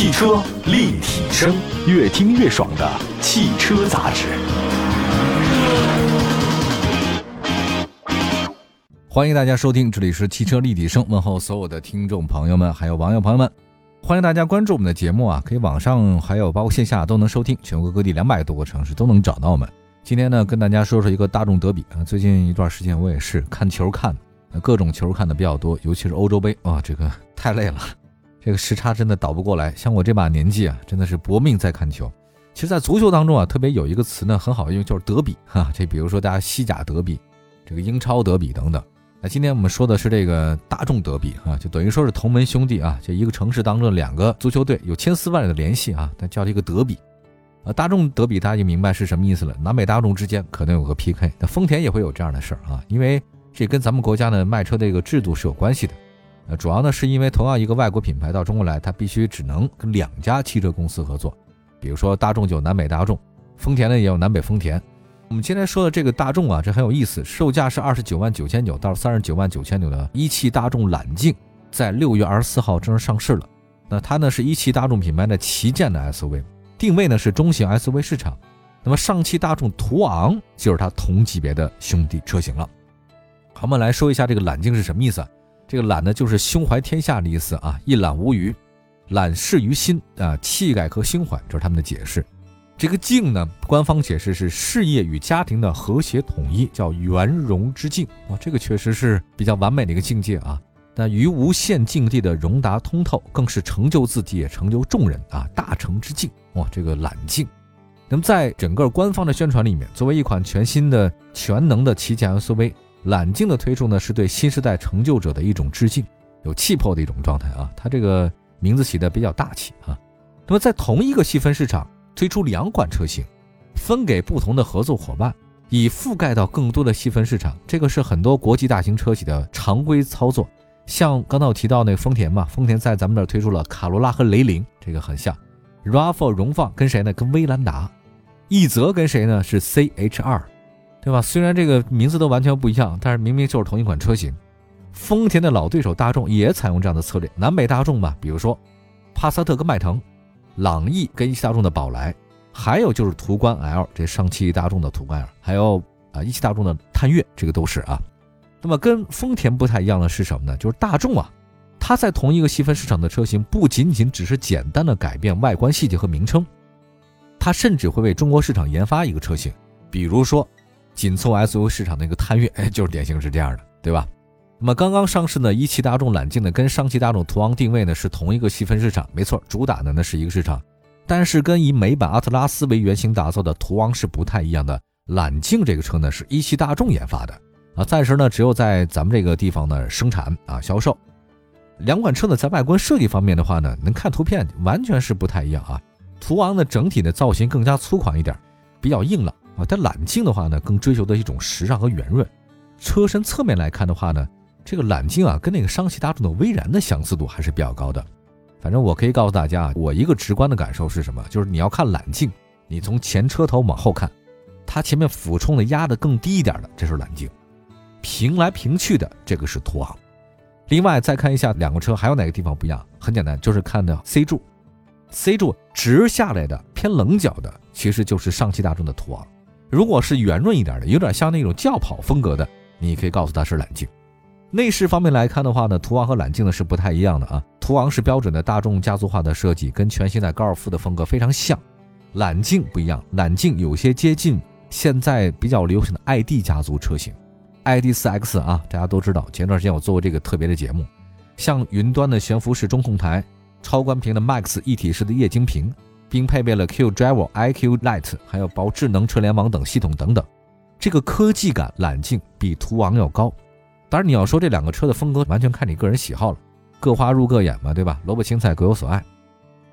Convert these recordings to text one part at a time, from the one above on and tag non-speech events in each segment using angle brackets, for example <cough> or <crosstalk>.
汽车立体声，越听越爽的汽车杂志。欢迎大家收听，这里是汽车立体声，问候所有的听众朋友们，还有网友朋友们。欢迎大家关注我们的节目啊，可以网上还有包括线下都能收听，全国各地两百多个城市都能找到我们。今天呢，跟大家说说一个大众德比啊。最近一段时间我也是看球看，各种球看的比较多，尤其是欧洲杯啊，这个太累了，这个时差真的倒不过来。像我这把年纪啊，真的是搏命在看球。其实，在足球当中啊，特别有一个词呢很好用，就是德比哈。这比如说大家西甲德比，这个英超德比等等。那今天我们说的是这个大众德比啊，就等于说是同门兄弟啊，这一个城市当中的两个足球队有千丝万缕的联系啊，它叫这个德比。啊，大众德比大家就明白是什么意思了。南北大众之间可能有个 PK，那丰田也会有这样的事儿啊，因为这跟咱们国家的卖车这个制度是有关系的。呃，主要呢是因为同样一个外国品牌到中国来，它必须只能跟两家汽车公司合作，比如说大众就有南北大众，丰田呢也有南北丰田。我们今天说的这个大众啊，这很有意思，售价是二十九万九千九到三十九万九千九的一汽大众揽境，在六月二十四号正式上市了。那它呢是一汽大众品牌的旗舰的 SUV。定位呢是中型 SUV 市场，那么上汽大众途昂就是它同级别的兄弟车型了。好，我们来说一下这个揽境是什么意思啊？这个揽呢就是胸怀天下的意思啊，一览无余，揽事于心啊，气概和胸怀，这是他们的解释。这个境呢，官方解释是事业与家庭的和谐统一，叫圆融之境。哇，这个确实是比较完美的一个境界啊。那于无限境地的融达通透，更是成就自己也成就众人啊，大成之境。哇，这个揽境，那么在整个官方的宣传里面，作为一款全新的全能的旗舰 SUV，揽境的推出呢，是对新时代成就者的一种致敬，有气魄的一种状态啊。它这个名字起的比较大气啊。那么在同一个细分市场推出两款车型，分给不同的合作伙伴，以覆盖到更多的细分市场，这个是很多国际大型车企的常规操作。像刚才我提到那个丰田嘛，丰田在咱们这儿推出了卡罗拉和雷凌，这个很像。RAV4 荣放跟谁呢？跟威兰达。奕泽跟谁呢？是 CH2，对吧？虽然这个名字都完全不一样，但是明明就是同一款车型。丰田的老对手大众也采用这样的策略，南北大众嘛，比如说帕萨特跟迈腾，朗逸跟一汽大众的宝来，还有就是途观 L，这上汽大众的途观 L，还有啊一汽大众的探岳，这个都是啊。那么跟丰田不太一样的是什么呢？就是大众啊。它在同一个细分市场的车型，不仅仅只是简单的改变外观细节和名称，它甚至会为中国市场研发一个车型，比如说紧凑 SUV 市场的一个探岳，哎，<laughs> 就是典型是这样的，对吧？那么刚刚上市的一汽大众揽境呢，跟上汽大众途昂定位呢是同一个细分市场，没错，主打的呢是一个市场，但是跟以美版阿特拉斯为原型打造的途昂是不太一样的。揽境这个车呢是一汽大众研发的啊，暂时呢只有在咱们这个地方呢生产啊销售。两款车呢，在外观设计方面的话呢，能看图片完全是不太一样啊。途昂的整体的造型更加粗犷一点，比较硬朗啊。但揽境的话呢，更追求的一种时尚和圆润。车身侧面来看的话呢，这个揽境啊，跟那个上汽大众的威然的相似度还是比较高的。反正我可以告诉大家，我一个直观的感受是什么？就是你要看揽境，你从前车头往后看，它前面俯冲的压的更低一点的，这是揽境；平来平去的，这个是途昂。另外再看一下两个车还有哪个地方不一样？很简单，就是看的 C 柱，C 柱直下来的偏棱角的，其实就是上汽大众的途昂。如果是圆润一点的，有点像那种轿跑风格的，你可以告诉它是揽境。内饰方面来看的话呢，途昂和揽境呢是不太一样的啊。途昂是标准的大众家族化的设计，跟全新的高尔夫的风格非常像。揽境不一样，揽境有些接近现在比较流行的 ID 家族车型。ID.4X 啊，大家都知道，前段时间我做过这个特别的节目，像云端的悬浮式中控台、超宽屏的 Max 一体式的液晶屏，并配备了 Q Driver、iQ Light，还有包智能车联网等系统等等，这个科技感揽境比途昂要高。当然，你要说这两个车的风格，完全看你个人喜好了，各花入各眼嘛，对吧？萝卜青菜各有所爱。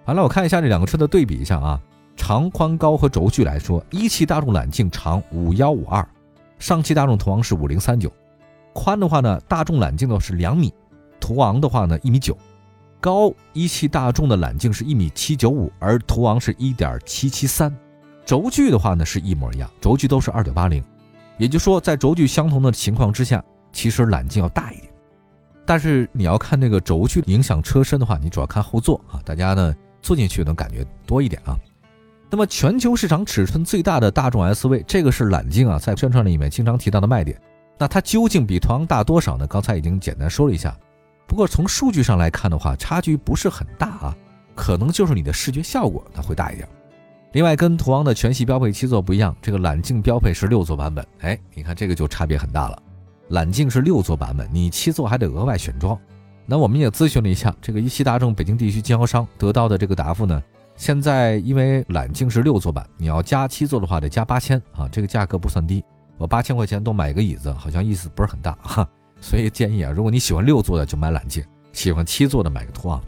好了，我看一下这两个车的对比一下啊，长宽高和轴距来说，一汽大众揽境长五幺五二。上汽大众途昂是五零三九，宽的话呢，大众揽境呢是两米，途昂的话呢一米九，高一汽大众的揽境是一米七九五，而途昂是一点七七三，轴距的话呢是一模一样，轴距都是二点八零，也就是说在轴距相同的情况之下，其实揽境要大一点，但是你要看那个轴距影响车身的话，你主要看后座啊，大家呢坐进去能感觉多一点啊。那么全球市场尺寸最大的大众 SUV，这个是揽境啊，在宣传里面经常提到的卖点。那它究竟比途昂大多少呢？刚才已经简单说了一下。不过从数据上来看的话，差距不是很大啊，可能就是你的视觉效果它会大一点。另外，跟途昂的全系标配七座不一样，这个揽境标配是六座版本。哎，你看这个就差别很大了。揽境是六座版本，你七座还得额外选装。那我们也咨询了一下这个一汽大众北京地区经销商，得到的这个答复呢？现在因为揽境是六座版，你要加七座的话得加八千啊，这个价格不算低。我八千块钱多买一个椅子，好像意思不是很大哈。所以建议啊，如果你喜欢六座的就买揽境，喜欢七座的买个途昂。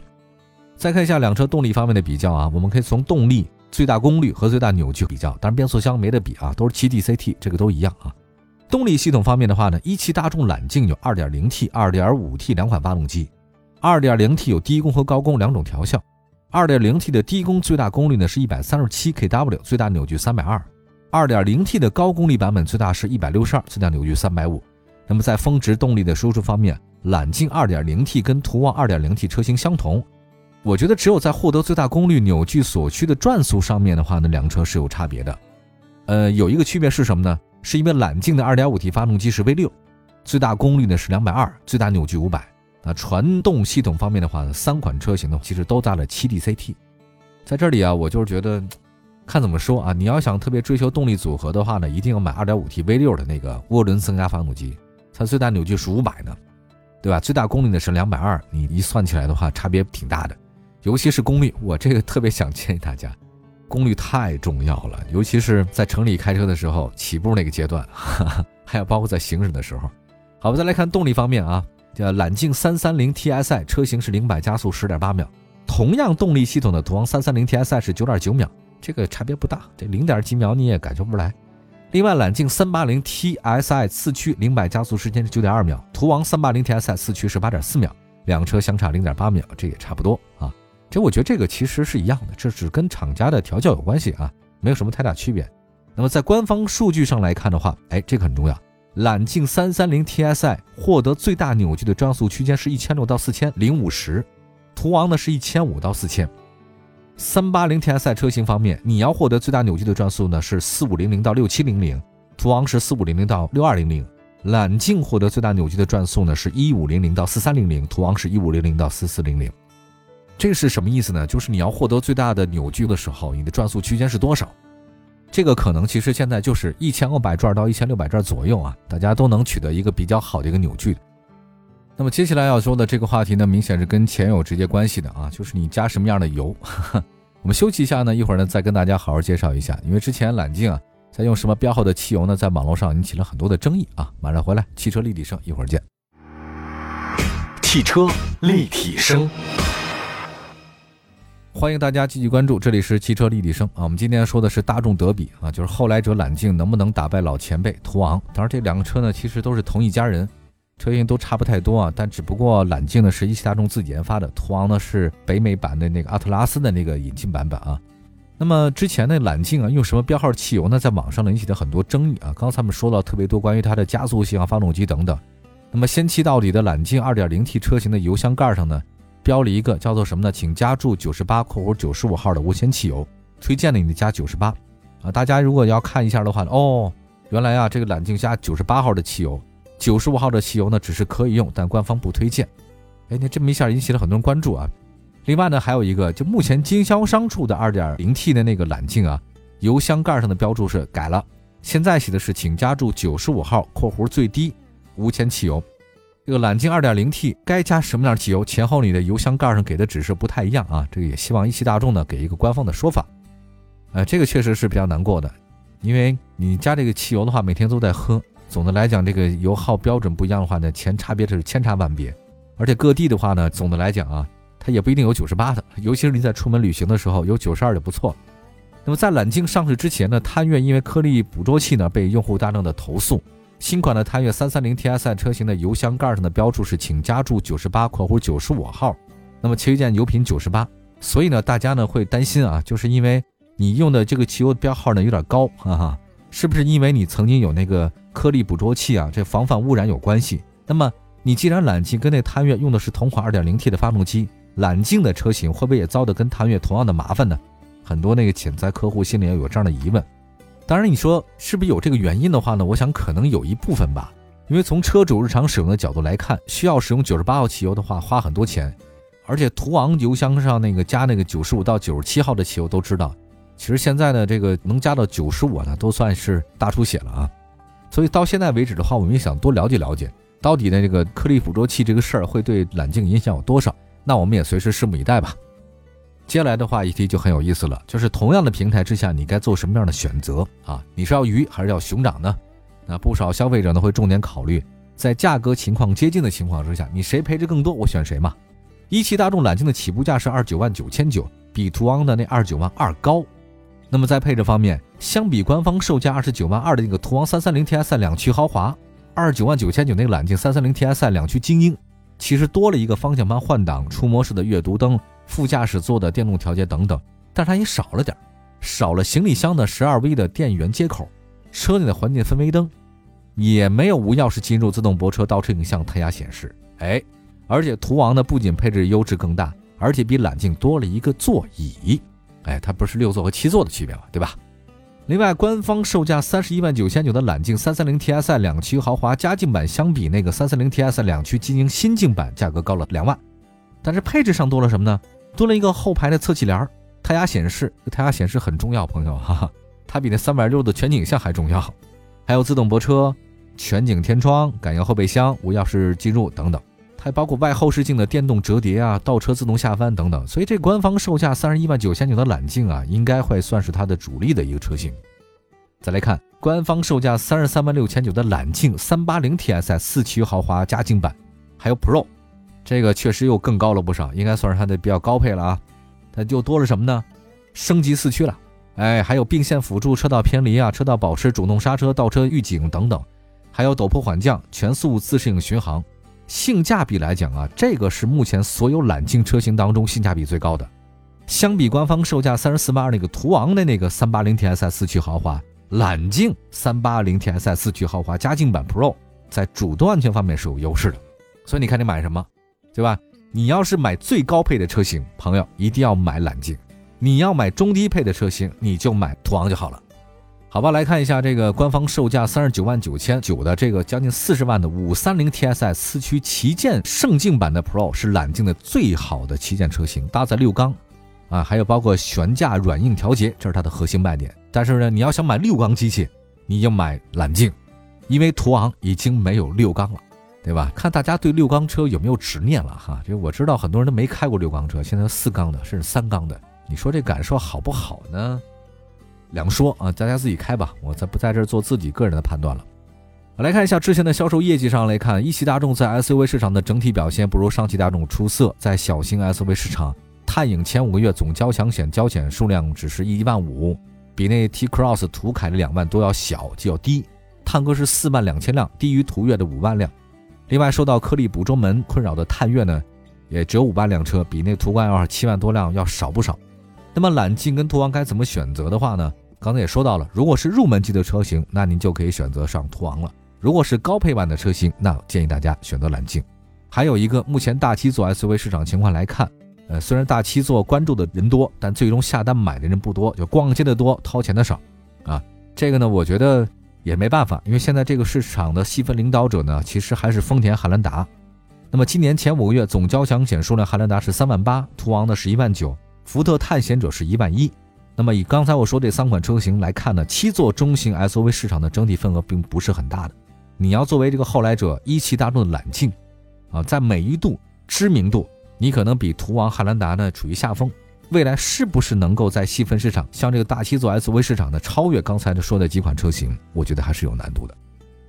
再看一下两车动力方面的比较啊，我们可以从动力、最大功率和最大扭矩比较，当然变速箱没得比啊，都是七 DCT，这个都一样啊。动力系统方面的话呢，一汽大众揽境有 2.0T、2.5T 两款发动机，2.0T 有低功和高功两种调校。二点零 T 的低功最大功率呢是一百三十七 kW，最大扭矩三百二。二点零 T 的高功率版本最大是一百六十二，最大扭矩三百五。那么在峰值动力的输出方面，揽境二点零 T 跟途昂二点零 T 车型相同。我觉得只有在获得最大功率扭矩所需的转速上面的话呢，两个车是有差别的。呃，有一个区别是什么呢？是因为揽境的二点五 T 发动机是 V 六，最大功率呢是两百二，最大扭矩五百。那传动系统方面的话呢，三款车型呢其实都搭了七 DCT，在这里啊，我就是觉得，看怎么说啊，你要想特别追求动力组合的话呢，一定要买 2.5T V6 的那个涡轮增压发动机，它最大扭矩是五百呢，对吧？最大功率呢是两百二，你一算起来的话，差别挺大的，尤其是功率，我这个特别想建议大家，功率太重要了，尤其是在城里开车的时候，起步那个阶段，哈 <laughs> 哈还有包括在行驶的时候。好，我再来看动力方面啊。叫揽境三三零 TSI 车型是零百加速十点八秒，同样动力系统的途昂三三零 TSI 是九点九秒，这个差别不大，这零点几秒你也感觉不出来。另外，揽境三八零 TSI 四驱零百加速时间是九点二秒，途昂三八零 TSI 四驱是八点四秒，两车相差零点八秒，这也差不多啊。这我觉得这个其实是一样的，这只跟厂家的调教有关系啊，没有什么太大区别。那么在官方数据上来看的话，哎，这个很重要。揽境三三零 TSI 获得最大扭矩的转速区间是一千六到四千零五十，途昂呢是一千五到四千。三八零 TSI 车型方面，你要获得最大扭矩的转速呢是四五零零到六七零零，途昂是四五零零到六二零零。揽境获得最大扭矩的转速呢是一五零零到四三零零，途昂是一五零零到四四零零。这是什么意思呢？就是你要获得最大的扭矩的时候，你的转速区间是多少？这个可能其实现在就是一千二百转到一千六百转左右啊，大家都能取得一个比较好的一个扭矩。那么接下来要说的这个话题呢，明显是跟钱有直接关系的啊，就是你加什么样的油。<laughs> 我们休息一下呢，一会儿呢再跟大家好好介绍一下，因为之前揽境啊在用什么标号的汽油呢，在网络上引起了很多的争议啊。马上回来，汽车立体声，一会儿见。汽车立体声。欢迎大家继续关注，这里是汽车立体声啊。我们今天说的是大众德比啊，就是后来者揽境能不能打败老前辈途昂？当然，这两个车呢其实都是同一家人，车型都差不太多啊。但只不过揽境呢是一汽大众自己研发的，途昂呢是北美版的那个阿特拉斯的那个引进版本啊。那么之前的揽境啊用什么标号汽油呢？在网上引起了很多争议啊。刚才我们说了特别多关于它的加速性啊、发动机等等。那么先期到底的揽境 2.0T 车型的油箱盖上呢？标了一个叫做什么呢？请加注九十八（括弧九十五号）的无铅汽油，推荐的你加九十八啊。大家如果要看一下的话，哦，原来啊这个揽境加九十八号的汽油，九十五号的汽油呢只是可以用，但官方不推荐。哎，那这么一下引起了很多人关注啊。另外呢，还有一个，就目前经销商处的二点零 T 的那个揽境啊，油箱盖上的标注是改了，现在写的是请加注九十五号（括弧最低无铅汽油）。这个揽境 2.0T 该加什么样汽油？前后你的油箱盖上给的指示不太一样啊，这个也希望一汽大众呢给一个官方的说法。呃，这个确实是比较难过的，因为你加这个汽油的话，每天都在喝。总的来讲，这个油耗标准不一样的话呢，钱差别是千差万别。而且各地的话呢，总的来讲啊，它也不一定有98的，尤其是你在出门旅行的时候，有92就不错。那么在揽境上市之前呢，探岳因为颗粒捕捉器呢被用户大量的投诉。新款的探岳三三零 TSI 车型的油箱盖上的标注是请加注九十八（括弧九十五号），那么其实件油品九十八，所以呢，大家呢会担心啊，就是因为你用的这个汽油标号呢有点高，哈哈，是不是因为你曾经有那个颗粒捕捉器啊？这防范污染有关系？那么你既然揽境跟那探岳用的是同款二点零 T 的发动机，揽境的车型会不会也遭得跟探岳同样的麻烦呢？很多那个潜在客户心里也有这样的疑问。当然，你说是不是有这个原因的话呢？我想可能有一部分吧。因为从车主日常使用的角度来看，需要使用九十八号汽油的话，花很多钱。而且途昂油箱上那个加那个九十五到九十七号的汽油都知道，其实现在呢这个能加到九十五呢，都算是大出血了啊。所以到现在为止的话，我们也想多了解了解，到底呢这个颗粒捕捉器这个事儿会对揽境影响有多少？那我们也随时拭目以待吧。接下来的话一题就很有意思了，就是同样的平台之下，你该做什么样的选择啊？你是要鱼还是要熊掌呢？那不少消费者呢会重点考虑，在价格情况接近的情况之下，你谁配置更多，我选谁嘛。一汽大众揽境的起步价是二九万九千九，比途昂的那二九万二高。那么在配置方面，相比官方售价二十九万二的那个途昂三三零 TSI 两驱豪华，二十九万九千九那个揽境三三零 TSI 两驱精英，其实多了一个方向盘换挡、触摸式的阅读灯、副驾驶座的电动调节等等，但是它也少了点，少了行李箱的十二 V 的电源接口，车内的环境氛围灯，也没有无钥匙进入自动泊车倒车影像、胎压显示。哎。而且途昂呢，不仅配置优质更大，而且比揽境多了一个座椅。哎，它不是六座和七座的区别嘛，对吧？另外，官方售价三十一万九千九的揽境三三零 TSI 两驱豪华家境版，相比那个三三零 TSI 两驱精英新境版，价格高了两万。但是配置上多了什么呢？多了一个后排的侧气帘胎压显示。这胎压显示很重要，朋友哈哈，它比那三百六的全景像还重要。还有自动泊车、全景天窗、感应后备箱、无钥匙进入等等。还包括外后视镜的电动折叠啊，倒车自动下翻等等，所以这官方售价三十一万九千九的揽境啊，应该会算是它的主力的一个车型。再来看官方售价三十三万六千九的揽境三八零 TSI 四驱豪华加劲版，还有 Pro，这个确实又更高了不少，应该算是它的比较高配了啊。它就多了什么呢？升级四驱了，哎，还有并线辅助、车道偏离啊、车道保持、主动刹车、倒车预警等等，还有陡坡缓降、全速自适应巡航。性价比来讲啊，这个是目前所有揽境车型当中性价比最高的。相比官方售价三十四万二那个途昂的那个三八零 TSI 四驱豪华，揽境三八零 TSI 四驱豪华加劲版 Pro 在主动安全方面是有优势的。所以你看你买什么，对吧？你要是买最高配的车型，朋友一定要买揽境；你要买中低配的车型，你就买途昂就好了。好吧，来看一下这个官方售价三十九万九千九的这个将近四十万的五三零 TSI 四驱旗舰胜境版的 Pro 是揽境的最好的旗舰车型，搭载六缸，啊，还有包括悬架软硬调节，这是它的核心卖点。但是呢，你要想买六缸机器，你就买揽境，因为途昂已经没有六缸了，对吧？看大家对六缸车有没有执念了哈。这我知道很多人都没开过六缸车，现在四缸的甚至三缸的，你说这感受好不好呢？两说啊，大家自己开吧，我在不在这儿做自己个人的判断了。来看一下之前的销售业绩上来看，一汽大众在 SUV 市场的整体表现不如上汽大众出色。在小型 SUV 市场，探影前五个月总交强险交险数量只是一万五，比那 T Cross 途凯的两万多要小，就要低。探歌是四万两千辆，低于途岳的五万辆。另外，受到颗粒捕捉门困扰的探岳呢，也只有五万辆车，比那途观 L 七万多辆要少不少。那么揽境跟途昂该怎么选择的话呢？刚才也说到了，如果是入门级的车型，那您就可以选择上途昂了；如果是高配版的车型，那建议大家选择揽境。还有一个，目前大七座 SUV 市场情况来看，呃，虽然大七座关注的人多，但最终下单买的人不多，就逛街的多，掏钱的少，啊，这个呢，我觉得也没办法，因为现在这个市场的细分领导者呢，其实还是丰田汉兰达。那么今年前五个月总交强险数量，汉兰达是三万八，途昂呢是一万九，福特探险者是一万一。那么以刚才我说这三款车型来看呢，七座中型 SUV 市场的整体份额并不是很大的。你要作为这个后来者，一汽大众的揽境，啊，在美誉度、知名度，你可能比途昂、汉兰达呢处于下风。未来是不是能够在细分市场，像这个大七座 SUV 市场呢超越刚才的说的几款车型，我觉得还是有难度的。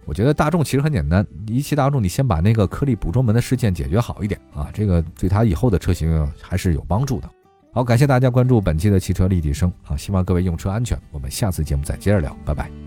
我觉得大众其实很简单，一汽大众你先把那个颗粒捕捉门的事件解决好一点啊，这个对它以后的车型还是有帮助的。好，感谢大家关注本期的汽车立体声啊！希望各位用车安全。我们下次节目再接着聊，拜拜。